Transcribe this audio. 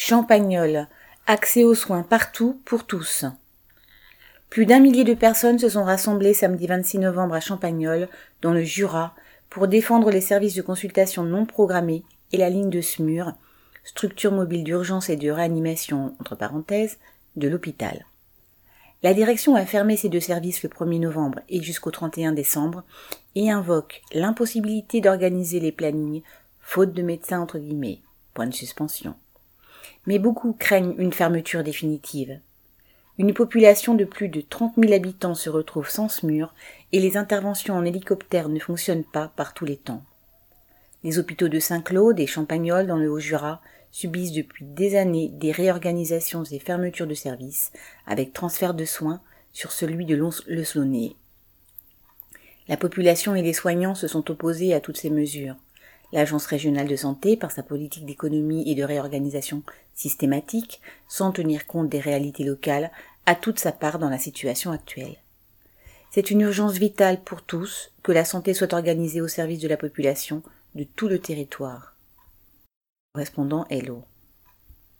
Champagnol, accès aux soins partout pour tous. Plus d'un millier de personnes se sont rassemblées samedi 26 novembre à Champagnol, dans le Jura, pour défendre les services de consultation non programmés et la ligne de SMUR, structure mobile d'urgence et de réanimation, entre parenthèses, de l'hôpital. La direction a fermé ces deux services le 1er novembre et jusqu'au 31 décembre et invoque l'impossibilité d'organiser les plannings, faute de médecins entre guillemets. Point de suspension mais beaucoup craignent une fermeture définitive. Une population de plus de 30 000 habitants se retrouve sans SMUR et les interventions en hélicoptère ne fonctionnent pas par tous les temps. Les hôpitaux de Saint-Claude et Champagnol dans le Haut-Jura subissent depuis des années des réorganisations et fermetures de services avec transfert de soins sur celui de Le Saunier. La population et les soignants se sont opposés à toutes ces mesures. L'Agence régionale de santé, par sa politique d'économie et de réorganisation systématique, sans tenir compte des réalités locales, a toute sa part dans la situation actuelle. C'est une urgence vitale pour tous que la santé soit organisée au service de la population de tout le territoire.